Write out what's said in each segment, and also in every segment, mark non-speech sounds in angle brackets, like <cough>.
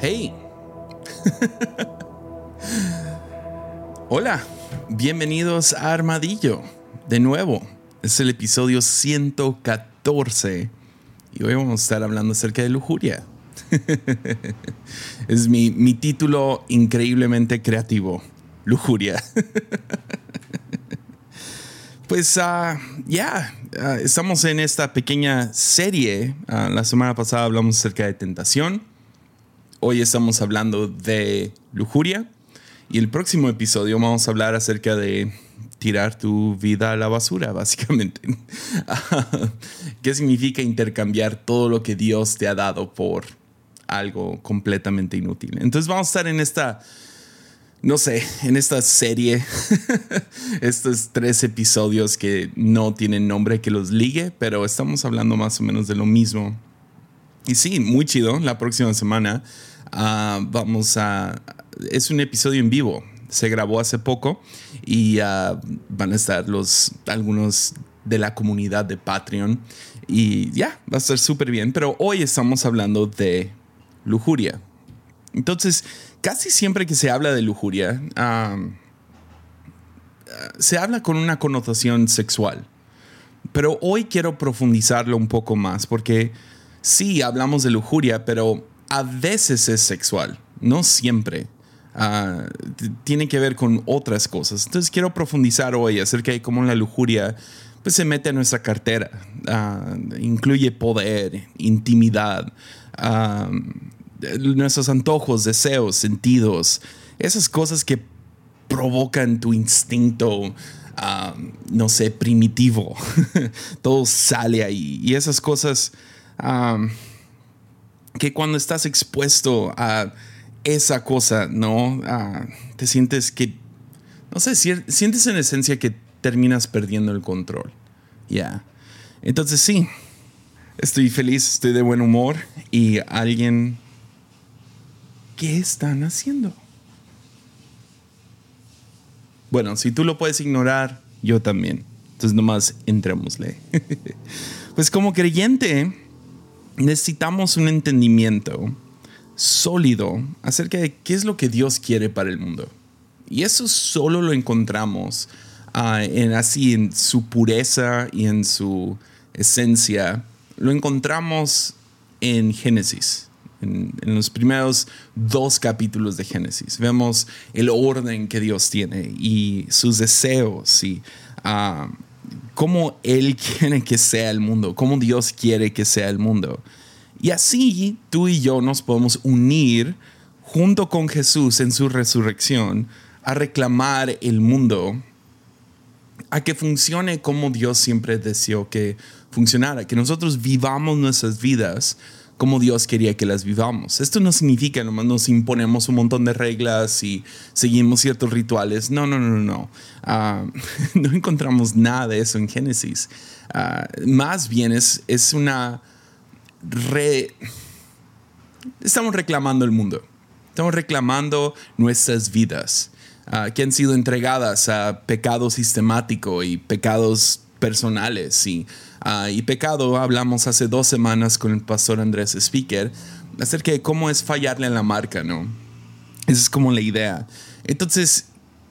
Hey. Hola, bienvenidos a Armadillo. De nuevo, es el episodio 114 y hoy vamos a estar hablando acerca de lujuria. <laughs> es mi, título increíblemente creativo, lujuria. <laughs> pues ah, ya, ah, estamos en esta pequeña serie. Ah, la semana pasada hablamos acerca de tentación Hoy estamos hablando de lujuria y el próximo episodio vamos a hablar acerca de tirar tu vida a la basura, <laughs> básicamente. <laughs> ¿Qué significa intercambiar todo lo que Dios te ha dado por algo completamente inútil? Entonces vamos a estar en esta, no sé, en esta serie, <laughs> estos tres episodios que no tienen nombre que los ligue, pero estamos hablando más o menos de lo mismo. Y sí, muy chido. La próxima semana Ah, vamos a... Es un episodio en vivo. Se grabó hace poco y ah, van a estar los, algunos de la comunidad de Patreon. Y ya, va a estar súper bien. Pero hoy estamos hablando de lujuria. Entonces, casi siempre que se habla de lujuria, se habla con una connotación sexual. Pero hoy quiero profundizarlo un poco más porque sí, hablamos de lujuria, pero a veces es sexual, no siempre. Ah, tiene que ver con otras cosas. Entonces quiero profundizar hoy acerca de cómo la lujuria pues, se mete a nuestra cartera. Ah, incluye poder, intimidad, ah, nuestros antojos, deseos, sentidos, esas cosas que provocan tu instinto, no sé, primitivo. <laughs> Todo sale ahí. Y esas cosas que cuando estás expuesto a esa cosa, ¿no? te sientes que, no sé, sientes en esencia que terminas perdiendo el control. Ya. Entonces sí, estoy feliz, estoy de buen humor y alguien... ¿Qué están haciendo? Bueno, si tú lo puedes ignorar, yo también. Entonces nomás entrémosle. <laughs> pues como creyente, necesitamos un entendimiento sólido acerca de qué es lo que Dios quiere para el mundo. Y eso solo lo encontramos ah, en así en su pureza y en su esencia. Lo encontramos en Génesis. En, los primeros dos capítulos de Génesis. Vemos el orden que Dios tiene y sus deseos y uh, cómo Él <laughs> quiere que sea el mundo, cómo Dios quiere que sea el mundo. Y así tú y yo nos podemos unir junto con Jesús en su resurrección a reclamar el mundo, a que funcione como Dios siempre deseó que funcionara, que nosotros vivamos nuestras vidas como Dios quería que las vivamos. Esto no significa nomás nos imponemos un montón de reglas y seguimos ciertos rituales. No, no, no, no. Ah, <laughs> no encontramos nada de eso en Génesis. Ah, más bien es, es una... Re... Estamos reclamando el mundo. Estamos reclamando nuestras vidas, ah, que han sido entregadas a pecado sistemático y pecados personales Ah, y pecado, hablamos hace dos semanas con el pastor Andrés Speaker acerca de cómo es fallarle en la marca, ¿no? Esa es como la idea. Entonces,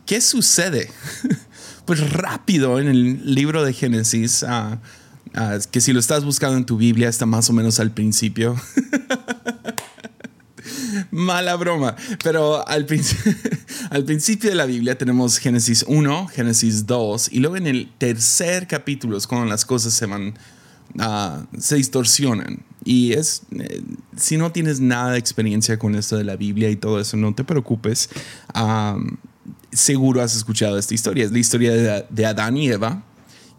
¿qué sucede? <laughs> pues rápido en el libro de Génesis, ah, ah, que si lo estás buscando en tu Biblia está más o menos al principio. <laughs> Mala broma. Pero al, <laughs> al, principio de la Biblia tenemos Génesis 1, Génesis 2, y luego en el tercer capítulo es cuando las cosas se van, uh, se distorsionan. Y es, eh, si no tienes nada de experiencia con esto de la Biblia y todo eso, no te preocupes. seguro has escuchado esta historia. Es la historia de, de, Adán y Eva.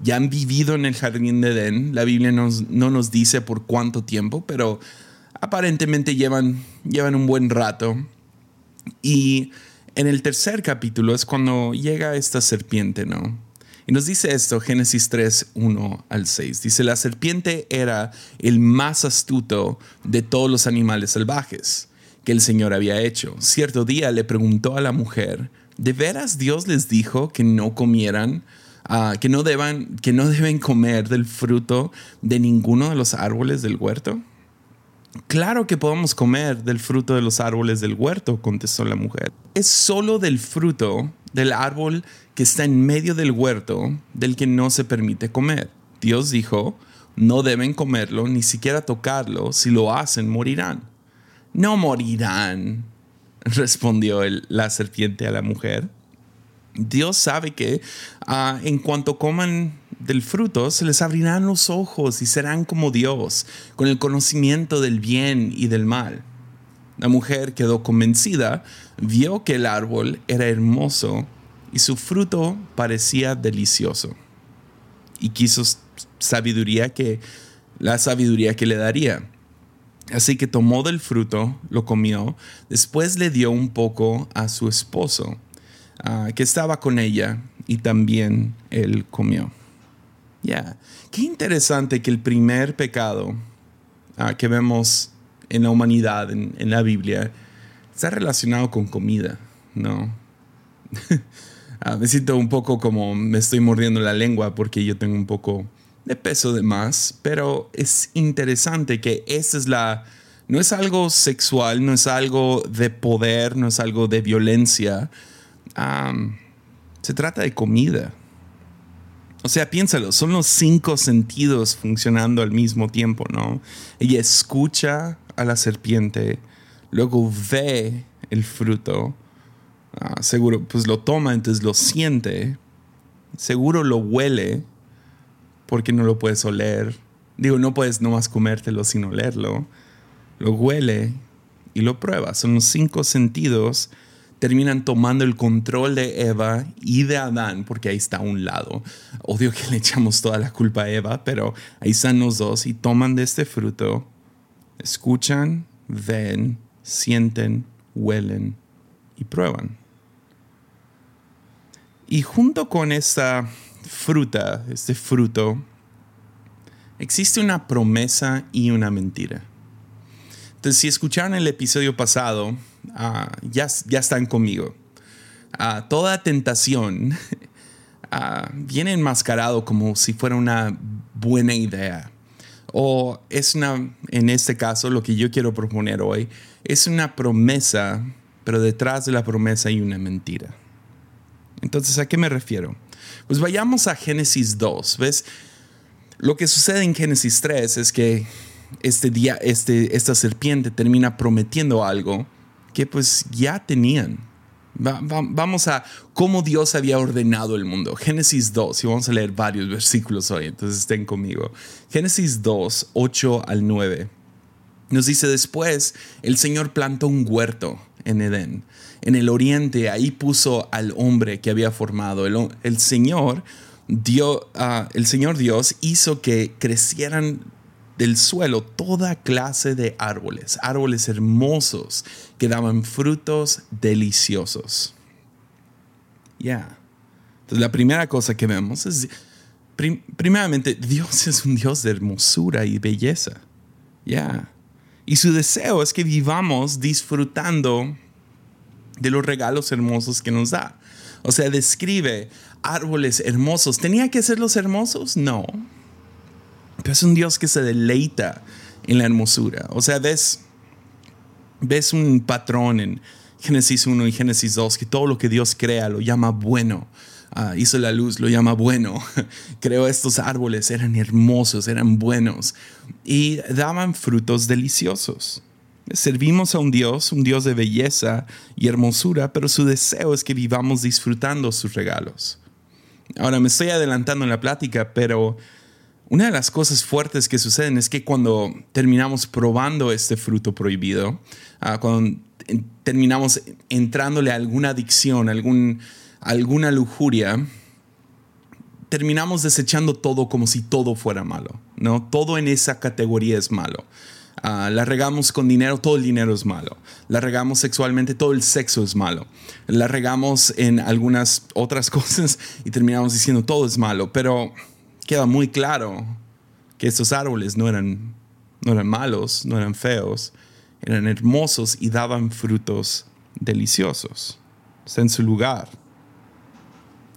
Ya han vivido en el jardín de Edén. La Biblia nos, no nos dice por cuánto tiempo, pero aparentemente llevan, llevan un buen rato. Y en el tercer capítulo es cuando llega esta serpiente, ¿no? Y nos dice esto, Génesis 3, 1 al 6. Dice, la serpiente era el más astuto de todos los animales salvajes que el Señor había hecho. Cierto día le preguntó a la mujer, ¿de veras Dios les dijo que no comieran, ah, que, no deban, que no deben comer del fruto de ninguno de los árboles del huerto? Claro que podemos comer del fruto de los árboles del huerto, contestó la mujer. Es solo del fruto del árbol que está en medio del huerto del que no se permite comer. Dios dijo, no deben comerlo, ni siquiera tocarlo, si lo hacen morirán. No morirán, respondió la serpiente a la mujer. Dios sabe que ah, en cuanto coman del fruto, se les abrirán los ojos y serán como Dios, con el conocimiento del bien y del mal. La mujer quedó convencida, vio que el árbol era hermoso y su fruto parecía delicioso. Y quiso sabiduría que la sabiduría que le daría. Así que tomó del fruto, lo comió, después le dio un poco a su esposo, ah, que estaba con ella, y también él comió. Ya, qué interesante que el primer pecado ah, que vemos en la humanidad, en, en, la Biblia, está relacionado con comida, ¿no? <laughs> Ah, me siento un poco como me estoy mordiendo la lengua porque yo tengo un poco de peso de más, pero es interesante que esta es la... No es algo sexual, no es algo de poder, no es algo de violencia. se trata de comida. O sea, piénsalo, son los cinco sentidos funcionando al mismo tiempo, ¿no? Ella escucha a la serpiente, luego ve el fruto, ah, seguro, pues lo toma, entonces lo siente, seguro lo huele, porque no lo puedes oler. Digo, no puedes nomás comértelo sin olerlo. Lo huele y lo prueba. Son los cinco sentidos. Terminan tomando el control de Eva y de Adán, porque ahí está a un lado. Odio que le echamos toda la culpa a Eva, pero ahí están los dos y toman de este fruto, escuchan, ven, sienten, huelen y prueban. Y junto con esta fruta, este fruto, existe una promesa y una mentira. Entonces, si escucharon el episodio pasado, ah, ya, ya están conmigo. Ah, toda tentación uh, <laughs> viene enmascarado como si fuera una buena idea. O es una, en este caso, lo que yo quiero proponer hoy, es una promesa, pero detrás de la promesa hay una mentira. Entonces, ¿a qué me refiero? Pues vayamos a Génesis 2, ¿ves? Lo que sucede en Génesis 3 es que este día, este, esta serpiente termina prometiendo algo que pues ya tenían. vamos a cómo Dios había ordenado el mundo. Génesis 2, y vamos a leer varios <laughs> versículos hoy, entonces estén conmigo. Génesis 2, 8 al 9. Nos dice después, el Señor plantó un huerto en Edén en el oriente, ahí puso al hombre que había formado. El, Señor, dio, ah, el Señor Dios hizo que crecieran del suelo toda clase de árboles, árboles hermosos que daban frutos deliciosos. Ya. Entonces la primera cosa que vemos es, primeramente, Dios es un Dios de hermosura y belleza. Ya. Y su deseo es que vivamos disfrutando de los regalos hermosos que nos da. O sea, describe árboles hermosos. ¿Tenía que ser los hermosos? No. Pero es un Dios que se deleita en la hermosura. O sea, ves, ves un patrón en Génesis 1 y Génesis 2, que todo lo que Dios crea lo llama bueno. Ah, hizo la luz, lo llama bueno. <laughs> Creó estos árboles, eran hermosos, eran buenos y daban frutos deliciosos. Servimos a un Dios, un Dios de belleza y hermosura, pero su deseo es que vivamos disfrutando sus regalos. Ahora me estoy adelantando en la plática, pero una de las cosas fuertes que suceden es que cuando terminamos probando este fruto prohibido, ah, cuando terminamos entrándole a alguna adicción, algún, alguna lujuria, terminamos desechando todo como si todo fuera malo, ¿no? Todo en esa categoría es malo. Ah, la regamos con dinero, todo el dinero es malo. La regamos sexualmente, todo el sexo es malo. La regamos en algunas otras <laughs> cosas y terminamos diciendo todo es malo. Pero queda muy claro que estos árboles no eran, no eran malos, no eran feos, eran hermosos y daban frutos deliciosos. Está en su lugar.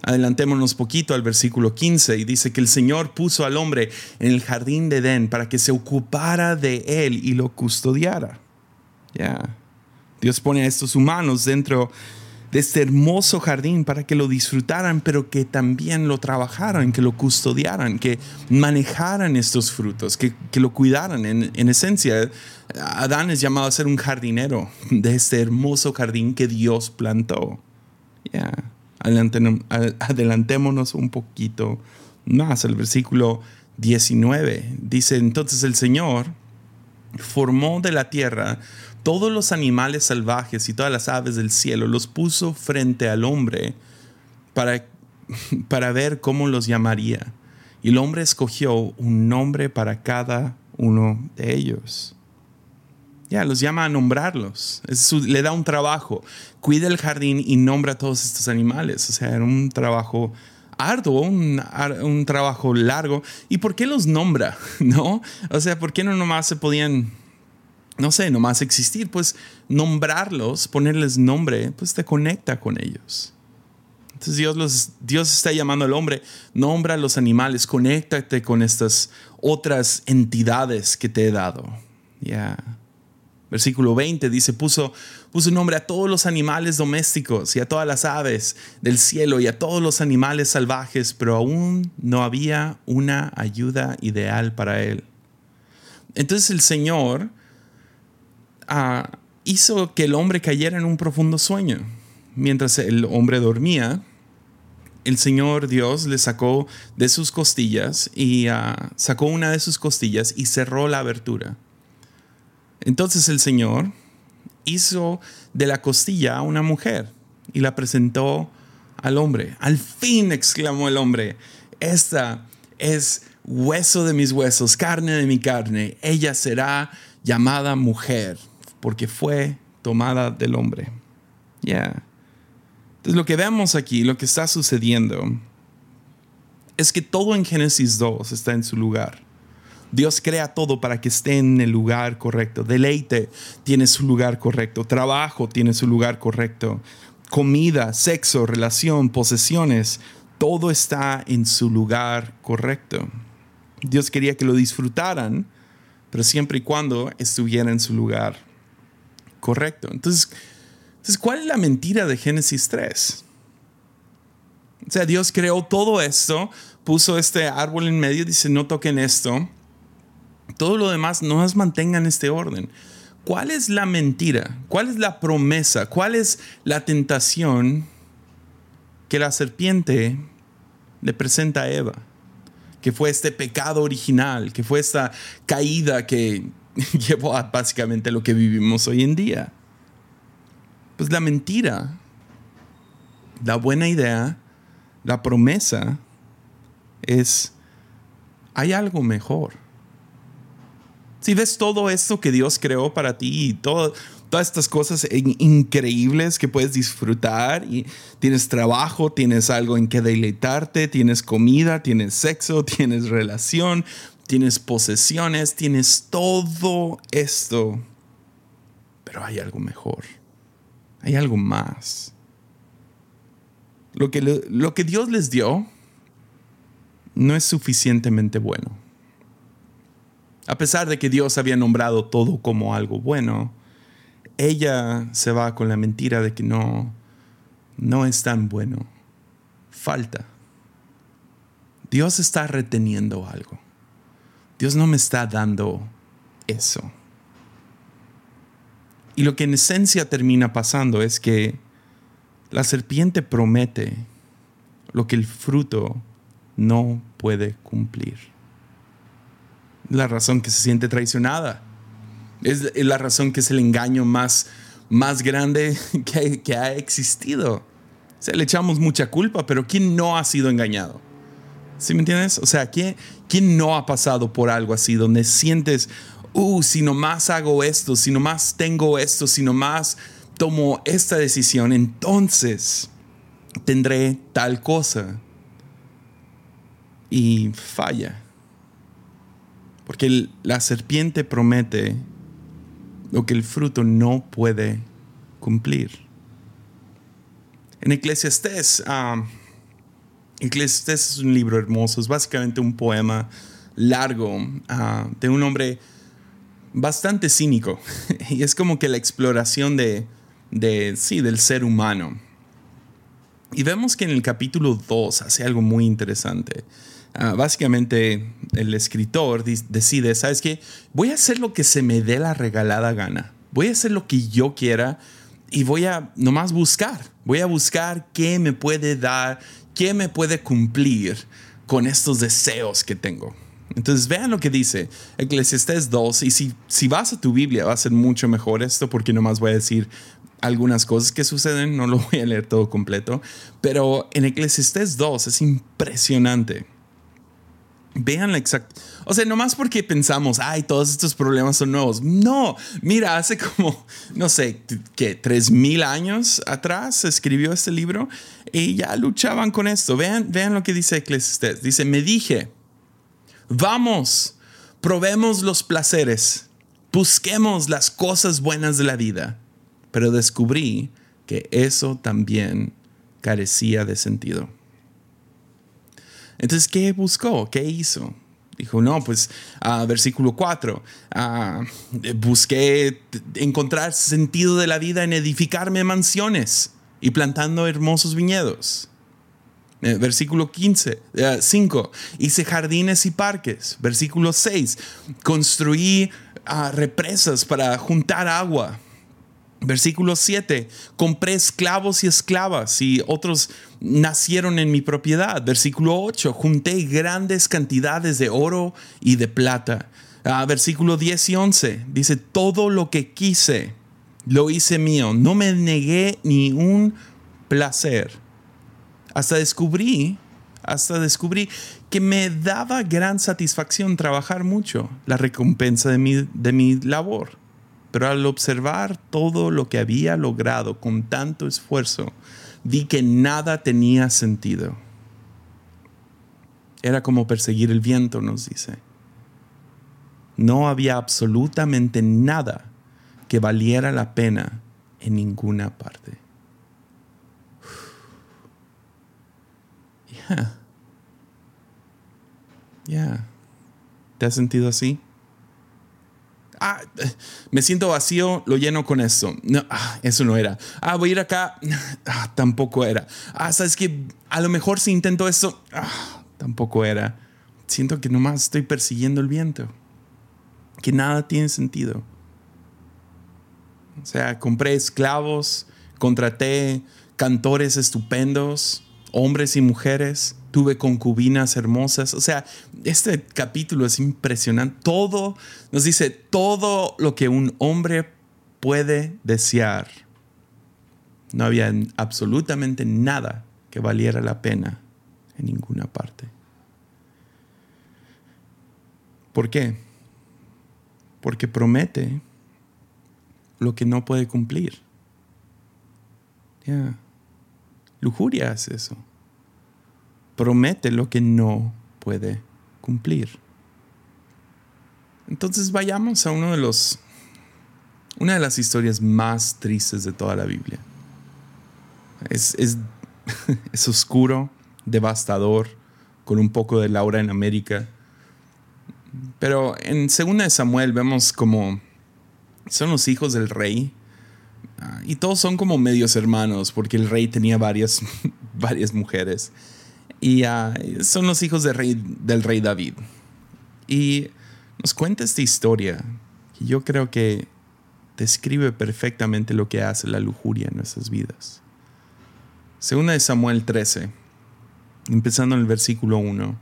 Adelantémonos poquito al versículo 15 y dice que el Señor puso al hombre en el jardín de Edén para que se ocupara de él y lo custodiara. Ya. Dios pone a estos humanos dentro de este hermoso jardín para que lo disfrutaran, pero que también lo trabajaran, que lo custodiaran, que manejaran estos frutos, que, lo cuidaran. En, esencia, Adán es llamado a ser un jardinero de este hermoso jardín que Dios plantó. Adelantémonos un poquito más. El versículo 19 dice, entonces el Señor formó de la tierra todos los animales salvajes y todas las aves del cielo, los puso frente al hombre para, para ver cómo los llamaría. Y el hombre escogió un nombre para cada uno de ellos. Ya, los llama a nombrarlos. le da un trabajo. Cuida el jardín y nombra a todos estos animales. O sea, era un trabajo arduo, un, un, trabajo largo. ¿Y por qué los nombra? <laughs> ¿No? O sea, ¿por qué no nomás se podían no sé, nomás existir, pues nombrarlos, ponerles nombre, pues te conecta con ellos. Entonces Dios, los, Dios está llamando al hombre, nombra a los animales, conéctate con estas otras entidades que te he dado. Ya. Versículo 20 dice, puso, puso nombre a todos los animales domésticos y a todas las aves del cielo y a todos los animales salvajes, pero aún no había una ayuda ideal para él. Entonces el Señor hizo que el hombre cayera en un profundo sueño. Mientras el hombre dormía, el Señor Dios le sacó de sus costillas y ah, sacó una de sus costillas y cerró la abertura. Entonces el Señor hizo de la costilla a una mujer y la presentó al hombre. Al fin, exclamó el hombre, esta es hueso de mis huesos, carne de mi carne. Ella será llamada mujer porque fue tomada del hombre. Ya. Entonces lo que vemos aquí, lo que está sucediendo, es que todo en Génesis 2 está en su lugar. Dios crea todo para que esté en el lugar correcto. Deleite tiene su lugar correcto. Trabajo tiene su lugar correcto. Comida, sexo, relación, posesiones, todo está en su lugar correcto. Dios quería que lo disfrutaran, pero siempre y cuando estuviera en su lugar correcto. Entonces, entonces, ¿cuál es la mentira de Génesis 3? O sea, Dios creó todo esto, puso este árbol en medio, dice, no toquen esto. Todo lo demás, no más mantengan este orden. ¿Cuál es la mentira? ¿Cuál es la promesa? ¿Cuál es la tentación que la serpiente le presenta a Eva? Que fue este pecado original, que fue esta caída que, <laughs> llevó a básicamente lo que vivimos hoy en día. Pues la mentira, la buena idea, la promesa es, hay algo mejor. Si ves todo esto que Dios creó para ti y todas estas cosas increíbles que puedes disfrutar y tienes trabajo, tienes algo en que deleitarte, tienes comida, tienes sexo, <laughs> tienes relación, tienes posesiones, tienes todo esto, pero hay algo mejor, hay algo más. Lo que, lo que Dios les dio no es suficientemente bueno. A pesar de que Dios había nombrado todo como algo bueno, ella se va con la mentira de que no, no es tan bueno. Falta. Dios está reteniendo algo. Dios no me está dando eso. Y lo que en esencia termina pasando es que la serpiente promete lo que el fruto no puede cumplir. La razón que se siente traicionada. Es la razón que es el engaño más, más grande que, ha existido. Le echamos mucha culpa, pero ¿quién no ha sido engañado? ¿Sí me entiendes? O sea, ¿quién, ¿quién no ha pasado por algo así donde sientes, uh, si nomás hago esto, si nomás tengo esto, si nomás tomo esta decisión, entonces tendré tal cosa? Y falla. Porque la serpiente promete lo que el fruto no puede cumplir. En Eclesiastés, ah, Eclesiastés es un libro hermoso, es básicamente un poema largo ah, de un hombre bastante cínico. <laughs> y es como que la exploración de, de, sí, del ser humano. Y vemos que en el capítulo 2 hace algo muy interesante. Ah, básicamente el escritor decide, ¿sabes qué? Voy a hacer lo que se me dé la regalada gana. Voy a hacer lo que yo quiera y voy a nomás buscar. Voy a buscar qué me puede dar, qué me puede cumplir con estos deseos que tengo. Entonces vean lo que dice Eclesiastés 2 y si, si vas a tu Biblia va a ser mucho mejor esto porque nomás voy a decir algunas cosas que suceden, no lo voy a leer todo completo, pero en Eclesiastés 2 es impresionante. Vean la exacta. O sea, nomás porque pensamos, ay, todos estos problemas son nuevos. No, mira, hace como, no sé, que tres mil años atrás se escribió este libro y ya luchaban con esto. Vean, vean lo que dice Eclesiastés. Dice, me dije, Vamos, probemos los placeres, busquemos las cosas buenas de la vida. Pero descubrí que eso también carecía de sentido. Entonces, ¿qué buscó? ¿Qué hizo? Dijo, no, pues, uh, versículo 4, ah, busqué encontrar sentido de la vida en edificarme mansiones y plantando hermosos viñedos. Eh, versículo 15, 5, eh, hice jardines y parques. Versículo 6, construí ah, represas para juntar agua. Versículo 7, compré esclavos y esclavas y otros nacieron en mi propiedad. Versículo 8, junté grandes cantidades de oro y de plata. Ah, versículo 10 y 11, dice, todo lo que quise, lo hice mío. No me negué ni un placer hasta descubrí, hasta descubrí que me daba gran satisfacción trabajar mucho, la recompensa de mi, de mi labor. Pero al observar todo lo que había logrado con tanto esfuerzo, vi que nada tenía sentido. Era como perseguir el viento, nos dice. No había absolutamente nada que valiera la pena en ninguna parte. Ya. ¿Te has sentido así? Ah, me siento vacío, lo lleno con eso. No, ah, eso no era. Ah, voy a ir acá. <laughs> Ah, tampoco era. Ah, sabes que a lo mejor si intento eso, ah, tampoco era. Siento que nomás estoy persiguiendo el viento. Que nada tiene sentido. O sea, compré esclavos, contraté cantores estupendos, hombres y mujeres, tuve concubinas hermosas. O sea, este capítulo es impresionante. Todo nos dice todo lo que un hombre puede desear. No había absolutamente nada que valiera la pena en ninguna parte. ¿Por qué? Porque promete lo que no puede cumplir. Lujuria es eso. Promete lo que no puede cumplir. Entonces vayamos a uno de los una de las historias más tristes de toda la Biblia. Es, es, <laughs> es oscuro, devastador, con un poco de Laura en América. Pero en 2 Samuel vemos como son los hijos del rey Ah, y todos son como medios hermanos, porque el rey tenía varias, <laughs> varias mujeres. Y son los hijos del rey, del rey David. Y nos cuenta esta historia que yo creo que describe perfectamente lo que hace la lujuria en nuestras vidas. Segunda de Samuel 13, empezando en el versículo 1.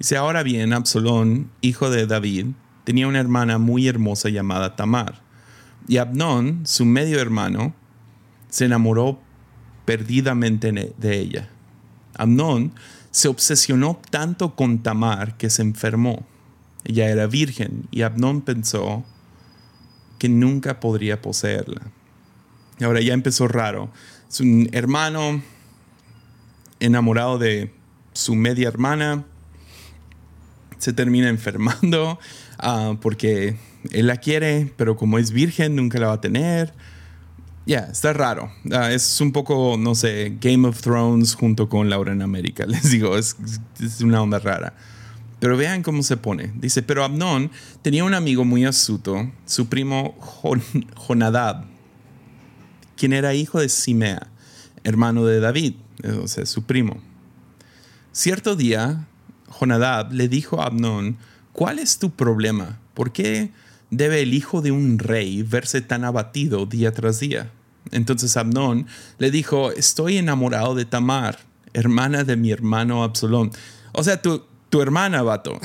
Dice, ahora bien, Absalón, hijo de David, tenía una hermana muy hermosa llamada Tamar y Abnón, su medio hermano, se enamoró perdidamente de ella. Abnón se obsesionó tanto con Tamar que se enfermó. Ella era virgen y Abnón pensó que nunca podría poseerla. Y ahora ya empezó raro. Es un hermano enamorado de su media hermana. Se termina enfermando <laughs> ah, porque él la quiere, pero como es virgen nunca la va a tener. Está raro. Ah, es un poco, no sé, Game of Thrones junto con Laura en América. <laughs> Les digo, es, una onda rara. Pero vean cómo se pone. Dice, pero Abnón tenía un amigo muy astuto, su primo Jonadab, quien era hijo de Simea, hermano de David, o sea, su primo. Cierto día, Jonadab le dijo a Abnón, ¿cuál es tu problema? ¿Por qué debe el hijo de un rey verse tan abatido día tras día? Entonces Abnón le dijo, estoy enamorado de Tamar, hermana de mi hermano Absalón. O sea, tu, tu hermana, vato.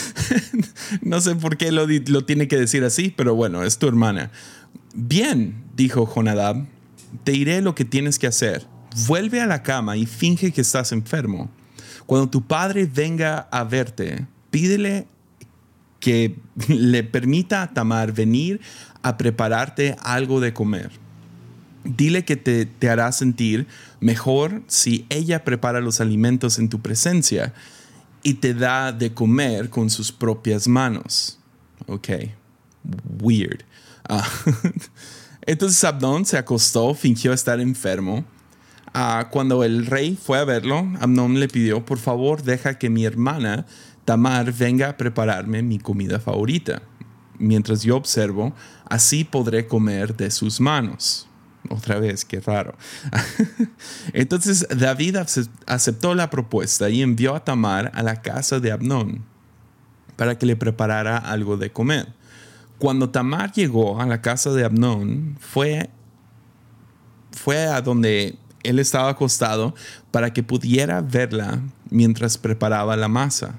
<laughs> no sé por qué lo, lo tiene que decir así, pero bueno, es tu hermana. Bien, dijo Jonadab, te diré lo que tienes que hacer. Vuelve a la cama y finge que estás enfermo. Cuando tu padre venga a verte, pídele que <laughs> le permita a Tamar venir a prepararte algo de comer. Dile que te, te hará sentir mejor si ella prepara los alimentos en tu presencia y te da de comer con sus propias manos. Ok, weird. Ah, <laughs> entonces Abdón se acostó, fingió estar enfermo. Ah, cuando el rey fue a verlo, Abdón le pidió, por favor, deja que mi hermana Tamar venga a prepararme mi comida favorita. Mientras yo observo, así podré comer de sus manos. Otra vez, qué raro. <laughs> Entonces David aceptó la propuesta y envió a Tamar a la casa de Abnón para que le preparara algo de comer. Cuando Tamar llegó a la casa de Abnón, fue, fue a donde él estaba acostado para que pudiera verla mientras preparaba la masa.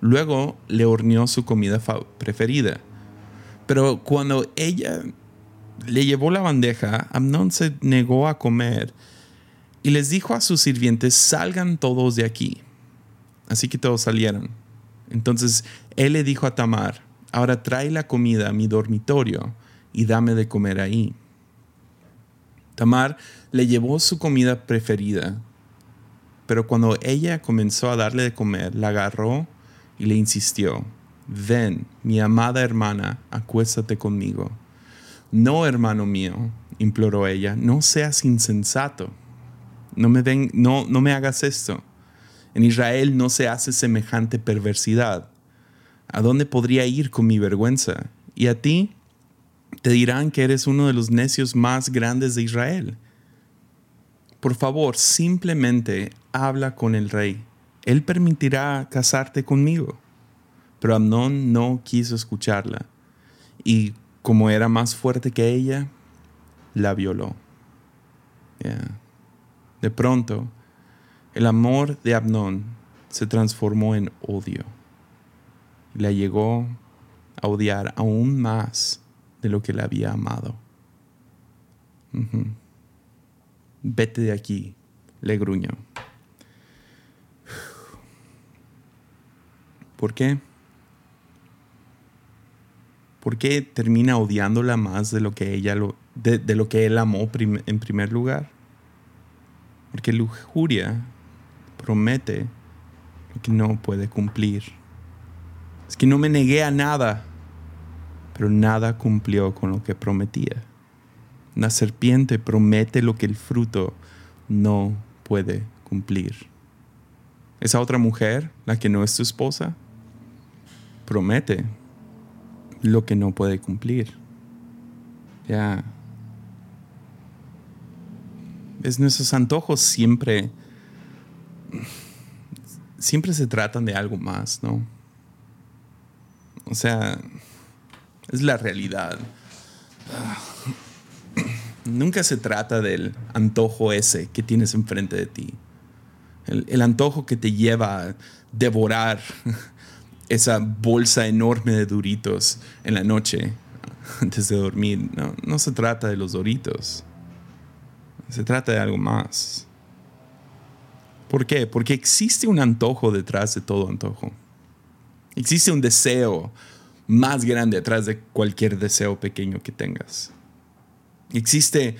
Luego le horneó su comida preferida. Pero cuando ella le llevó la bandeja, Amnón se negó a comer y les dijo a sus sirvientes, salgan todos de aquí. Así que todos salieron. Entonces él le dijo a Tamar, ahora trae la comida a mi dormitorio y dame de comer ahí. Tamar le llevó su comida preferida, pero cuando ella comenzó a darle de comer, la agarró y le insistió, ven, mi amada hermana, acuéstate conmigo. No, hermano mío, imploró ella, no seas insensato. No me, no, no me hagas esto. En Israel no se hace semejante perversidad. ¿A dónde podría ir con mi vergüenza? Y a ti te dirán que eres uno de los necios más grandes de Israel. Por favor, simplemente habla con el rey. Él permitirá casarte conmigo. Pero Amnón no quiso escucharla. Y como era más fuerte que ella, la violó. De pronto, el amor de Abnón se transformó en odio. La llegó a odiar aún más de lo que le había amado. Vete de aquí, le gruñó. ¿Por qué? ¿Por qué termina odiándola más de lo que ella lo, de, lo que él amó en primer lugar? Porque lujuria promete lo que no puede cumplir. Es que no me negué a nada, pero nada cumplió con lo que prometía. Una serpiente promete lo que el fruto no puede cumplir. Esa otra mujer, la que no es tu esposa, promete lo que no puede cumplir. Ya. Es nuestros antojos siempre. Siempre se tratan de algo más, ¿no? O sea, es la realidad. Nunca se trata del antojo ese que tienes enfrente de ti. El, el antojo que te lleva a devorar esa bolsa enorme de duritos en la noche antes de dormir. No, no se trata de los doritos. Se trata de algo más. ¿Por qué? Porque existe un antojo detrás de todo antojo. Existe un deseo más grande detrás de cualquier deseo pequeño que tengas. Existe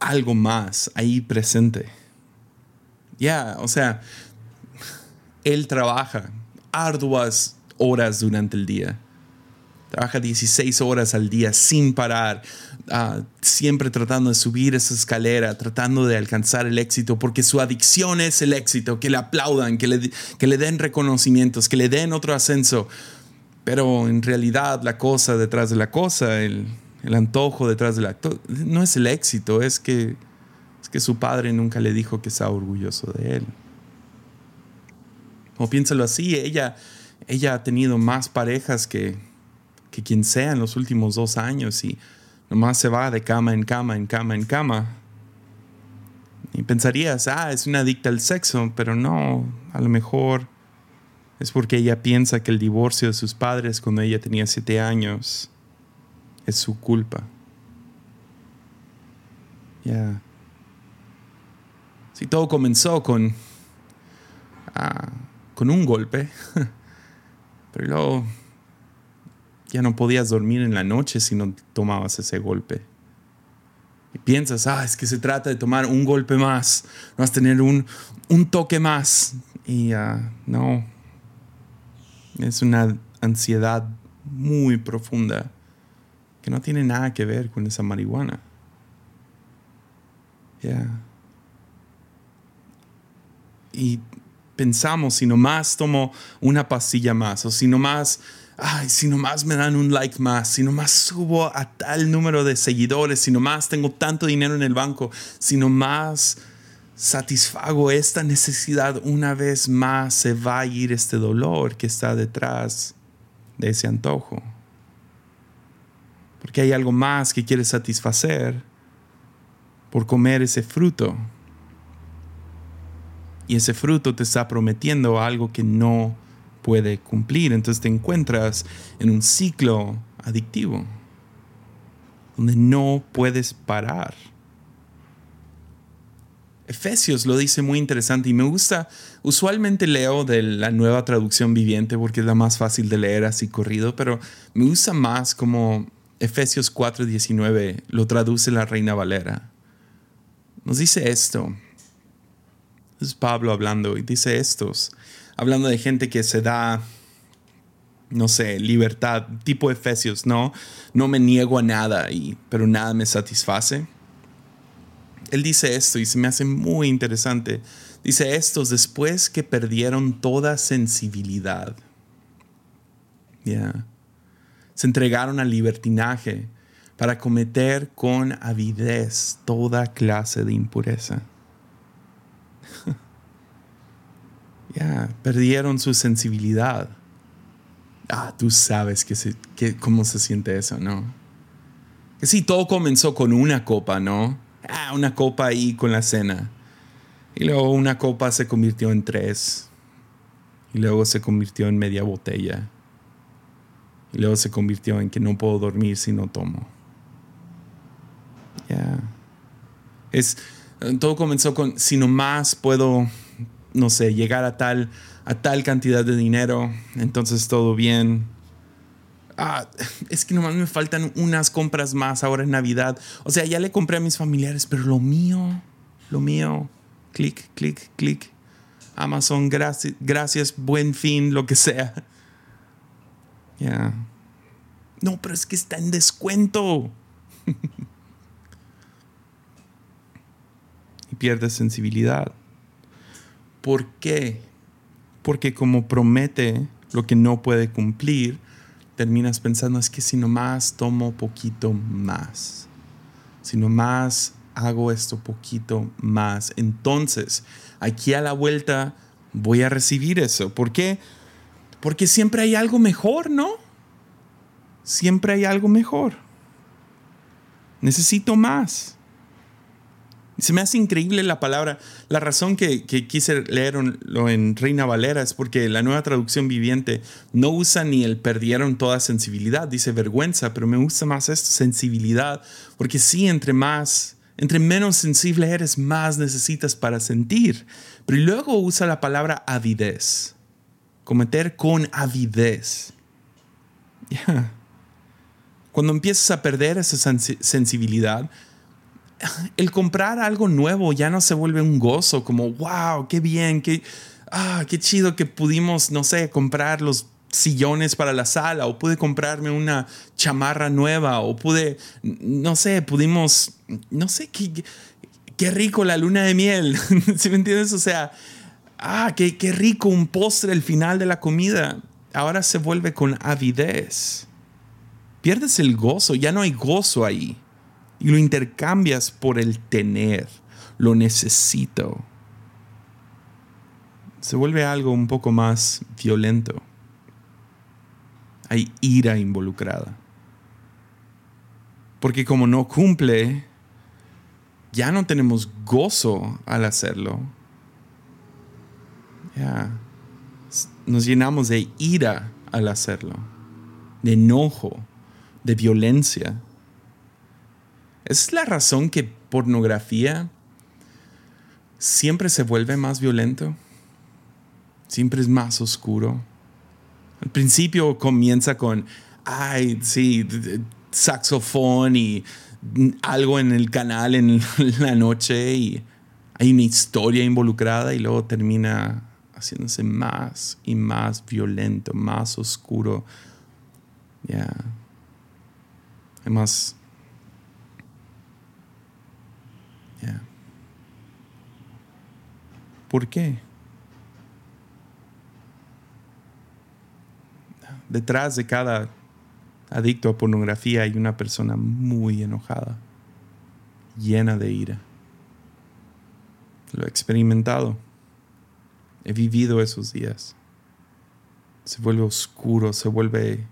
algo más ahí presente. Ya, o sea, Él trabaja arduas horas durante el día. trabaja 16 horas al día sin parar, ah, siempre tratando de subir esa escalera, tratando de alcanzar el éxito, porque su adicción es el éxito, que le aplaudan, que le, que le den reconocimientos, que le den otro ascenso. Pero en realidad la cosa detrás de la cosa, el, el antojo detrás del acto, no es el éxito, es que, es que su padre nunca le dijo que estaba orgulloso de él. O piénsalo así, ella, ella ha tenido más parejas que, que quien sea en los últimos dos años y nomás se va de cama en cama, en cama, en cama. Y pensarías, ah, es una adicta al sexo, pero no, a lo mejor es porque ella piensa que el divorcio de sus padres cuando ella tenía siete años es su culpa. Ya. Si todo comenzó con, ah, con un golpe, <laughs> pero luego ya no podías dormir en la noche si no tomabas ese golpe. Y piensas, ah, es que se trata de tomar un golpe más, vas a tener un, un toque más. Y uh, no, es una ansiedad muy profunda que no tiene nada que ver con esa marihuana. Y pensamos, si nomás tomo una pastilla más, o si nomás ay, si nomás me dan un like más, si nomás subo a tal número de seguidores, si nomás tengo tanto dinero en el banco, si nomás satisfago esta necesidad una vez más, se va a ir este dolor que está detrás de ese antojo. Porque hay algo más que quieres satisfacer por comer ese fruto. Y ese fruto te está prometiendo algo que no puede cumplir. Entonces te encuentras en un ciclo adictivo donde no puedes parar. Efesios lo dice muy interesante y me gusta, usualmente leo de la nueva traducción viviente porque es la más fácil de leer así corrido, pero me gusta más como Efesios 4:19 lo traduce la Reina Valera. Nos dice esto, es Pablo hablando y dice estos, hablando de gente que se da, no sé, libertad, tipo Efesios, ¿no? No me niego a nada, y, pero nada me satisface. Él dice esto y se me hace muy interesante. Dice estos después que perdieron toda sensibilidad. Ya. Se entregaron al libertinaje para cometer con avidez toda clase de impureza. Ya, perdieron su sensibilidad. Ah, tú sabes se, cómo se siente eso, ¿no? Que sí, todo comenzó con una copa, ¿no? Ah, una copa ahí con la cena. Y luego una copa se convirtió en tres. Y luego se convirtió en media botella. Y luego se convirtió en que no puedo dormir si no tomo. Ya. Es, todo comenzó con, si nomás puedo no sé, llegar a tal, a tal cantidad de dinero, entonces todo bien. Ah, es que nomás me faltan unas compras más ahora en Navidad. O sea, ya le compré a mis familiares, pero lo mío, lo mío, clic, clic, clic. Amazon, gracias, gracias, buen fin, lo que sea. Ya. No, pero es que está en descuento. <laughs> y pierde sensibilidad. ¿Por qué? Porque como promete lo que no puede cumplir, terminas pensando es que si nomás tomo poquito más, si nomás hago esto poquito más, entonces aquí a la vuelta voy a recibir eso. ¿Por qué? Porque siempre hay algo mejor, ¿no? Siempre hay algo mejor. Necesito más. Se me hace increíble la palabra. La razón que, quise leerlo en Reina Valera es porque la nueva traducción viviente no usa ni el perdieron toda sensibilidad, dice vergüenza, pero me gusta más esto, sensibilidad, porque sí, entre más, entre menos sensible eres, más necesitas para sentir. Pero luego usa la palabra avidez, cometer con avidez. <laughs> Cuando empiezas a perder esa sensibilidad, el comprar algo nuevo ya no se vuelve un gozo, como, wow, qué bien, qué, ah, qué chido que pudimos, no sé, comprar los sillones para la sala o pude comprarme una chamarra nueva o pude, no sé, pudimos, no sé, qué, qué rico la luna de miel, <laughs> ¿sí me entiendes? O sea, ah, qué, qué rico un postre al final de la comida. Ahora se vuelve con avidez. Pierdes el gozo, ya no hay gozo ahí. Y lo intercambias por el tener, lo necesito. Se vuelve algo un poco más violento. Hay ira involucrada. Porque como no cumple, ya no tenemos gozo al hacerlo. Ya. Nos llenamos de ira al hacerlo, de enojo, de violencia. Es la razón que pornografía siempre se vuelve más violento, siempre es más oscuro. Al principio comienza con, ay, sí, saxofón y algo en el canal en <laughs> la noche y hay una historia involucrada y luego termina haciéndose más y más violento, más oscuro. Ya. Además. Ya. ¿Por qué? Detrás de cada adicto a pornografía hay una persona muy enojada, llena de ira. Lo he experimentado. He vivido esos días. Se vuelve oscuro, se vuelve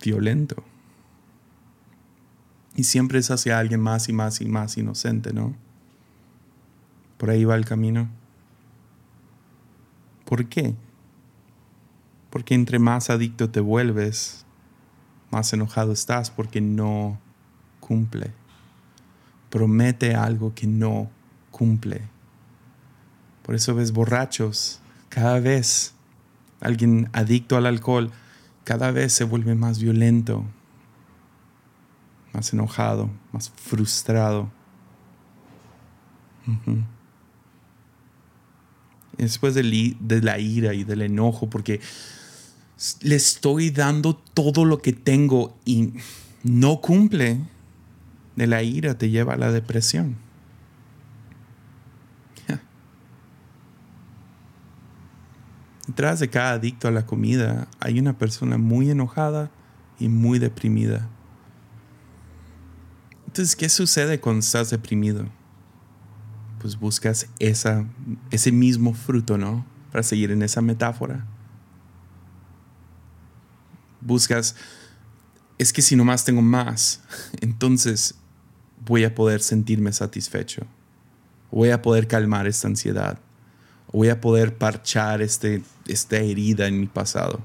violento. Y siempre es hacia alguien más y más y más inocente, ¿no? Por ahí va el camino. ¿Por qué? Porque entre más adicto te vuelves, más enojado estás porque no cumple. Promete algo que no cumple. Por eso ves borrachos. Cada vez alguien adicto al alcohol, cada vez se vuelve más violento, más enojado, más frustrado. Después de, la ira y del enojo, porque le estoy dando todo lo que tengo y no cumple, de la ira te lleva a la depresión. Detrás de cada adicto a la comida hay una persona muy enojada y muy deprimida. Entonces, ¿qué sucede cuando estás deprimido? Pues buscas ese mismo fruto, ¿no? Para seguir en esa metáfora. Buscas, es que si nomás tengo más, <laughs> entonces voy a poder sentirme satisfecho. Voy a poder calmar esta ansiedad voy a poder parchar este, esta herida en mi pasado.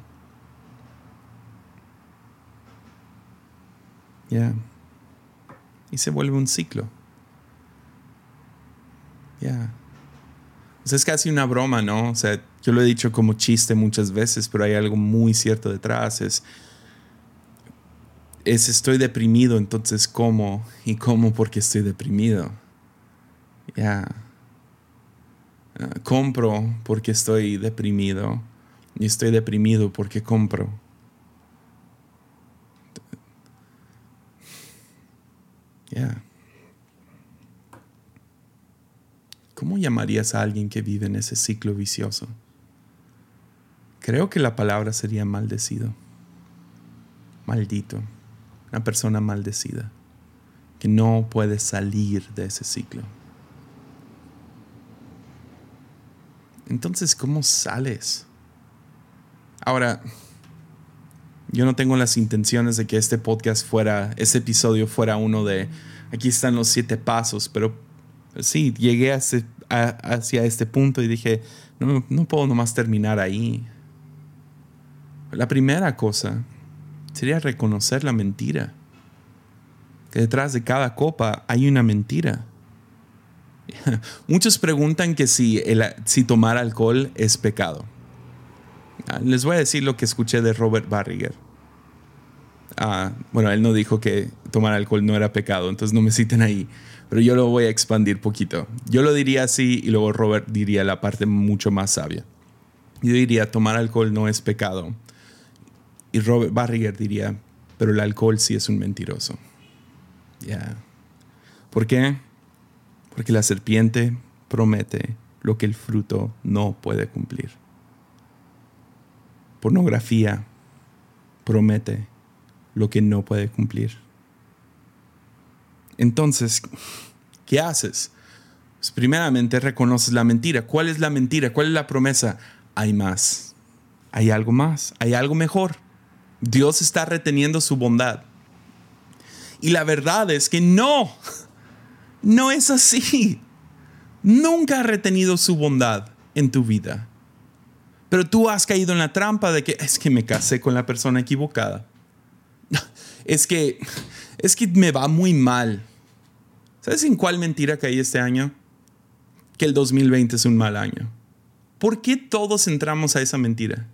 Ya. Y se vuelve un ciclo. Ya. es casi una broma, ¿no? O sea, yo lo he dicho como chiste muchas veces, pero hay algo muy cierto detrás. Es, es estoy deprimido, entonces ¿cómo? ¿Y cómo porque estoy deprimido? Ya compro porque estoy deprimido y estoy deprimido porque compro. Ya. ¿Cómo llamarías a alguien que vive en ese ciclo vicioso? Creo que la palabra sería maldecido. Maldito. Una persona maldecida. Que no puede salir de ese ciclo. Entonces, ¿cómo sales? Ahora, yo no tengo las intenciones de que este podcast fuera, este episodio fuera uno de, aquí están los siete pasos, pero sí, llegué hacia este punto y dije, no, puedo nomás terminar ahí. La primera cosa sería reconocer la mentira. Que detrás de cada copa hay una mentira. <laughs> Muchos preguntan que si, si tomar alcohol es pecado. Ah, les voy a decir lo que escuché de Robert Barriger. Ah, bueno, él no dijo que tomar alcohol no era pecado, entonces no me citen ahí. Pero yo lo voy a expandir poquito. Yo lo diría así y luego Robert diría la parte mucho más sabia. Yo diría, tomar alcohol no es pecado, Y Robert Barriger diría, pero el alcohol sí es un mentiroso. Ya. ¿Por qué? Porque la serpiente promete lo que el fruto no puede cumplir. Pornografía promete lo que no puede cumplir. Entonces, ¿qué haces? Pues primeramente reconoces la mentira. ¿Cuál es la mentira? ¿Cuál es la promesa? Hay más. Hay algo más. Hay algo mejor. Dios está reteniendo su bondad. Y la verdad es que no. No es así. Nunca ha retenido su bondad en tu vida. Pero tú has caído en la trampa de que es que me casé con la persona equivocada. <laughs> Es que es que me va muy mal. ¿Sabes en cuál mentira caí este año? Que el 2020 es un mal año. ¿Por qué todos entramos a esa mentira?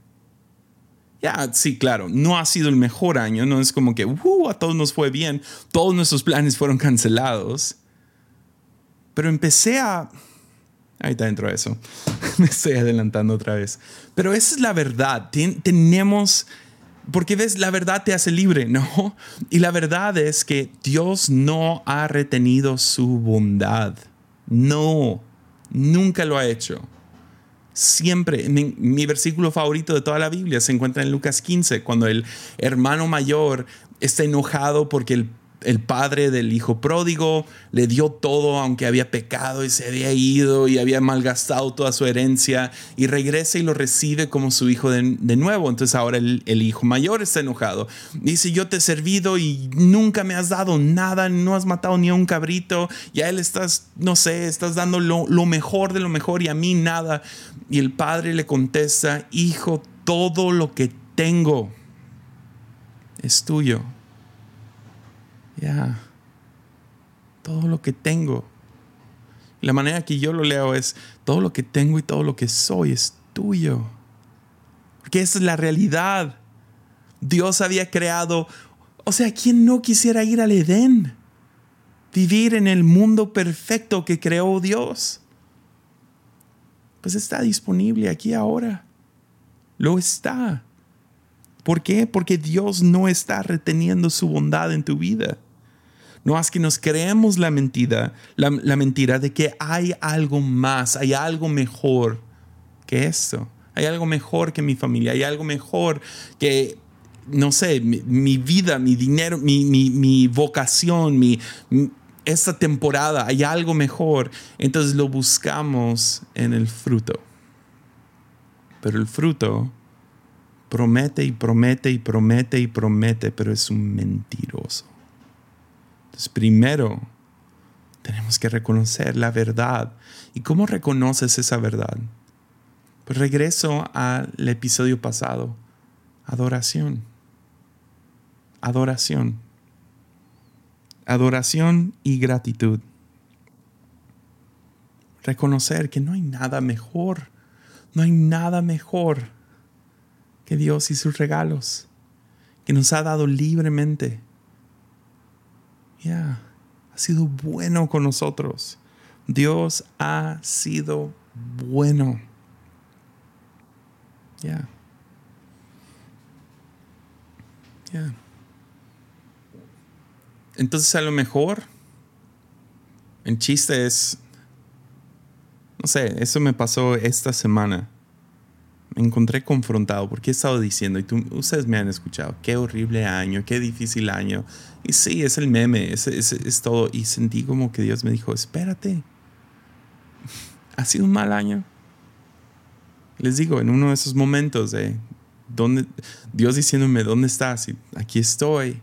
Ya, sí, claro, no ha sido el mejor año, no es como que uh, a todos nos fue bien, todos nuestros planes fueron cancelados. Pero empecé a... Ahí está dentro de eso. <laughs> Me estoy adelantando otra vez. Pero esa es la verdad. tenemos... Porque ves, la verdad te hace libre, ¿no? Y la verdad es que Dios no ha retenido su bondad. No, nunca lo ha hecho. Siempre, mi, versículo favorito de toda la Biblia se encuentra en Lucas 15, cuando el hermano mayor está enojado porque el el padre del hijo pródigo le dio todo aunque había pecado y se había ido y había malgastado toda su herencia y regresa y lo recibe como su hijo de, nuevo. Entonces ahora el, hijo mayor está enojado. Dice, yo te he servido y nunca me has dado nada, no has matado ni a un cabrito y a él estás, no sé, estás dando lo, lo mejor de lo mejor y a mí nada. Y el padre le contesta, hijo, todo lo que tengo es tuyo ya, todo lo que tengo. La manera que yo lo leo es, todo lo que tengo y todo lo que soy es tuyo. Porque esa es la realidad. Dios había creado, o sea, ¿quién no quisiera ir al Edén? Vivir en el mundo perfecto que creó Dios. Pues está disponible aquí ahora. Lo está. ¿Por qué? Porque Dios no está reteniendo su bondad en tu vida. No es que nos creemos la mentira, la, mentira de que hay algo más, hay algo mejor que esto. Hay algo mejor que mi familia, hay algo mejor que, no sé, mi, vida, mi dinero, mi, vocación, mi, esta temporada, hay algo mejor. Entonces lo buscamos en el fruto. Pero el fruto promete y promete y promete y promete, pero es un mentiroso. Entonces, primero, tenemos que reconocer la verdad. ¿Y cómo reconoces esa verdad? Pues regreso al episodio pasado. Adoración. Adoración. Adoración y gratitud. Reconocer que no hay nada mejor. No hay nada mejor que Dios y sus regalos. Que nos ha dado libremente ya, ha sido bueno con nosotros. Dios ha sido bueno. Ya. Ya. Entonces a lo mejor el chiste es, no sé, eso me pasó esta semana me encontré confrontado porque he estado diciendo, y tú, ustedes me han escuchado, qué horrible año, qué difícil año. Y sí, es el meme, es, es, todo. Y sentí como que Dios me dijo, espérate, ha sido un mal año. Les digo, en uno de esos momentos de donde, Dios diciéndome, ¿dónde estás? Y aquí estoy.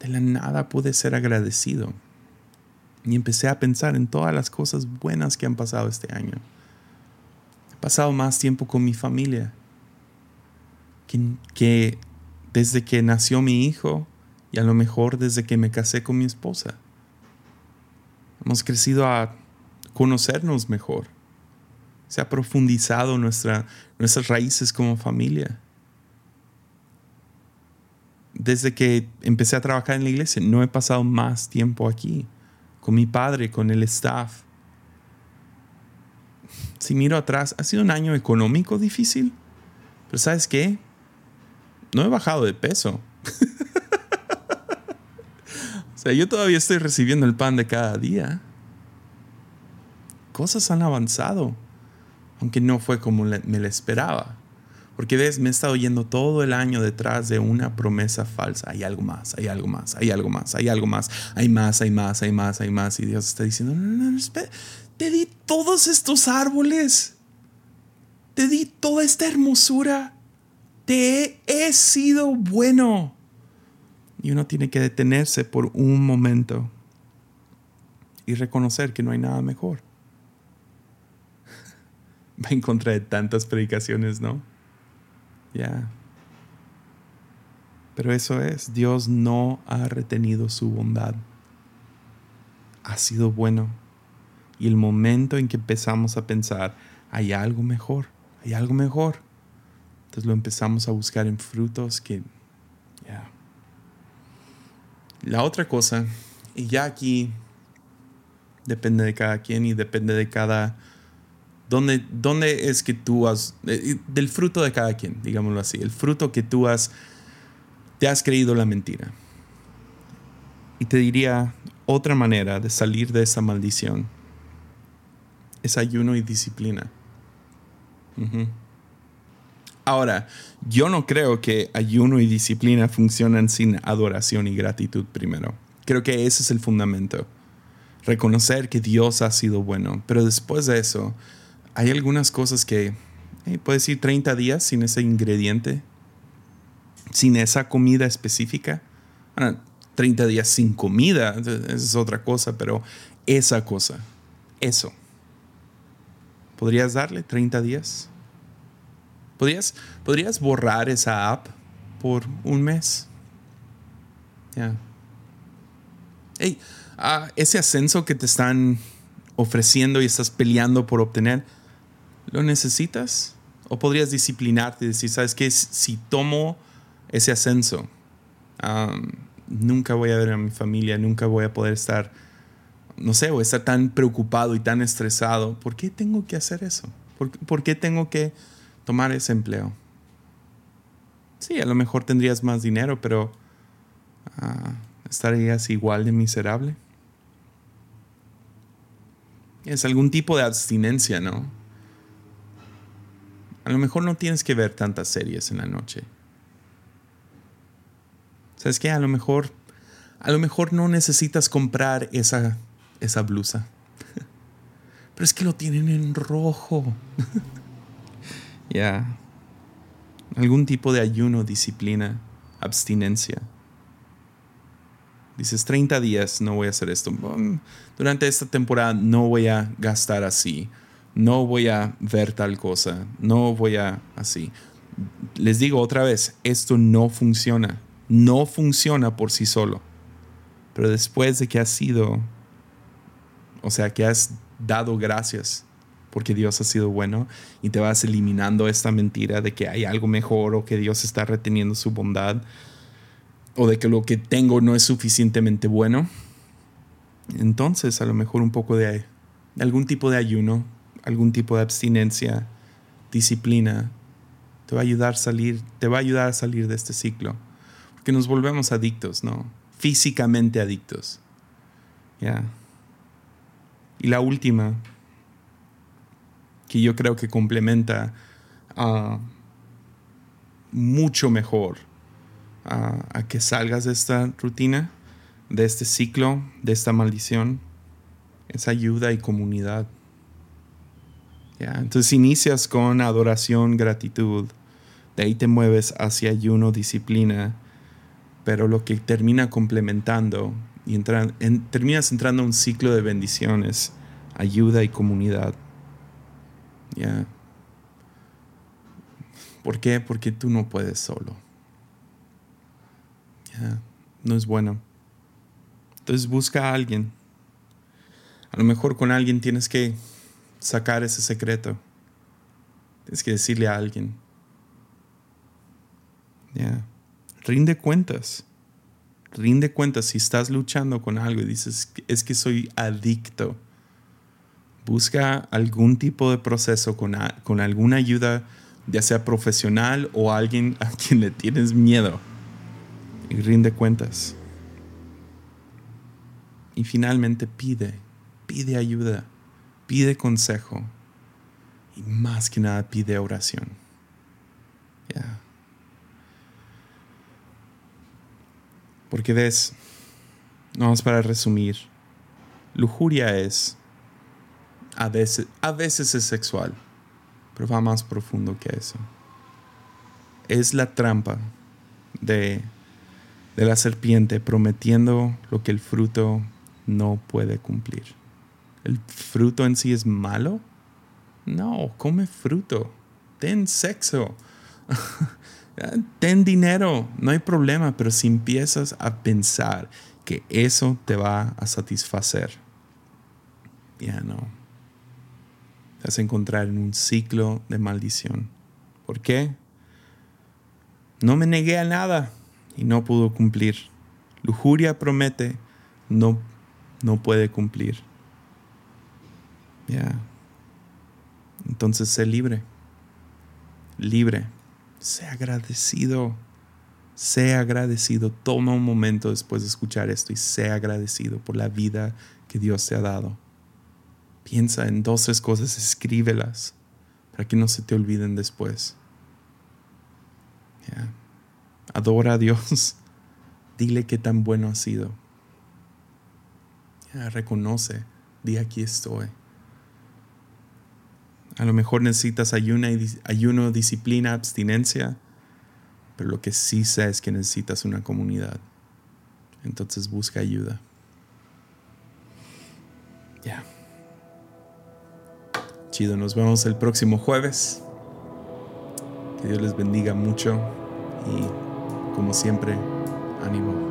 De la nada pude ser agradecido. Y empecé a pensar en todas las cosas buenas que han pasado este año pasado más tiempo con mi familia que, desde que nació mi hijo y a lo mejor desde que me casé con mi esposa. Hemos crecido a conocernos mejor. Se ha profundizado nuestra, nuestras raíces como familia. Desde que empecé a trabajar en la iglesia, no he pasado más tiempo aquí, con mi padre, con el staff si miro atrás, ha sido un año económico difícil, pero ¿sabes qué? no he bajado de peso. <laughs> o sea, yo todavía estoy recibiendo el pan de cada día. Cosas han avanzado, aunque no fue como me lo esperaba. Porque ves, me he estado yendo todo el año detrás de una promesa falsa. Hay algo más, hay algo más, hay algo más, hay algo más, hay más, hay más, hay más, hay más. Y Dios está diciendo, no, no, no, te di todos estos árboles. Te di toda esta hermosura. Te he sido bueno. Y uno tiene que detenerse por un momento y reconocer que no hay nada mejor. <laughs> Va en contra de tantas predicaciones, ¿no? Ya. Pero eso es, Dios no ha retenido su bondad. Ha sido bueno. Y el momento en que empezamos a pensar, hay algo mejor, hay algo mejor. Entonces lo empezamos a buscar en frutos que, ya. La otra cosa, y ya aquí depende de cada quien y depende de cada ¿Dónde, ¿Dónde, es que tú has, eh, del fruto de cada quien, digámoslo así, el fruto que tú has, te has creído la mentira? Y te diría, otra manera de salir de esa maldición es ayuno y disciplina. Ahora, yo no creo que ayuno y disciplina funcionan sin adoración y gratitud primero. Creo que ese es el fundamento. Reconocer que Dios ha sido bueno. Pero después de eso, hay algunas cosas que, eh, puedes ir 30 días sin ese ingrediente, sin esa comida específica. 30 días sin comida, esa es otra cosa, pero esa cosa, eso. ¿Podrías darle 30 días? ¿Podrías, ¿podrías borrar esa app por un mes? Hey, ah, ese ascenso que te están ofreciendo y estás peleando por obtener, ¿Lo necesitas? ¿O podrías disciplinarte y decir, sabes qué, si tomo ese ascenso, nunca voy a ver a mi familia, nunca voy a poder estar, no sé, o estar tan preocupado y tan estresado. ¿Por qué tengo que hacer eso? ¿Por, qué tengo que tomar ese empleo? Sí, a lo mejor tendrías más dinero, pero ah, estarías igual de miserable. Es algún tipo de abstinencia, ¿no? A lo mejor no tienes que ver tantas series en la noche. ¿Sabes qué? A lo mejor, a lo mejor no necesitas comprar esa, esa blusa. <laughs> Pero es que lo tienen en rojo. <laughs> Ya. Algún tipo de ayuno, disciplina, abstinencia. Dices, 30 días no voy a hacer esto. Durante esta temporada no voy a gastar así no voy a ver tal cosa, no voy a así. Les digo otra vez, esto no funciona, no funciona por sí solo. Pero después de que has sido, o sea, que has dado gracias porque Dios ha sido bueno y te vas eliminando esta mentira de que hay algo mejor o que Dios está reteniendo su bondad o de que lo que tengo no es suficientemente bueno, entonces a lo mejor un poco de algún tipo de ayuno algún tipo de abstinencia, disciplina, te va a ayudar a salir, te va a ayudar a salir de este ciclo. Porque nos volvemos adictos, ¿no? Físicamente adictos. Ya. Y la última, que yo creo que complementa mucho mejor a que salgas de esta rutina, de este ciclo, de esta maldición, es ayuda y comunidad. Entonces inicias con adoración, gratitud, de ahí te mueves hacia ayuno, disciplina, pero lo que termina complementando y terminas entrando a un ciclo de bendiciones, ayuda y comunidad. ¿Ya? ¿Por qué? Porque tú no puedes solo. No es bueno. Entonces busca a alguien. A lo mejor con alguien tienes que sacar ese secreto. Tienes que decirle a alguien. Ya. Rinde cuentas. Rinde cuentas si estás luchando con algo y dices, es que soy adicto. Busca algún tipo de proceso con, con alguna ayuda ya sea profesional o alguien a quien le tienes miedo, rinde cuentas. Y finalmente pide, pide ayuda, pide consejo y más que nada pide oración. Porque ves, vamos para resumir, lujuria es, a veces, a veces es sexual, pero va más profundo que eso. Es la trampa de, de la serpiente prometiendo lo que el fruto no puede cumplir. ¿El fruto en sí es malo? No, come fruto. Ten sexo. <laughs> Ten dinero. No hay problema. Pero si empiezas a pensar que eso te va a satisfacer, ya no. Te vas a encontrar en un ciclo de maldición. ¿Por qué? No me negué a nada y no pudo cumplir. Lujuria promete, no no puede cumplir. Ya. Entonces sé libre. Libre. Sé agradecido. Sé agradecido. Toma un momento después de escuchar esto y sé agradecido por la vida que Dios te ha dado. Piensa en dos, tres cosas, escríbelas para que no se te olviden después. Adora a Dios. <laughs> Dile qué tan bueno ha sido reconoce, di aquí estoy. A lo mejor necesitas ayuno, ayuno, disciplina, abstinencia, pero lo que sí sé es que necesitas una comunidad. Entonces busca ayuda. Ya. Chido, nos vemos el próximo jueves. Que Dios les bendiga mucho y como siempre, ánimo.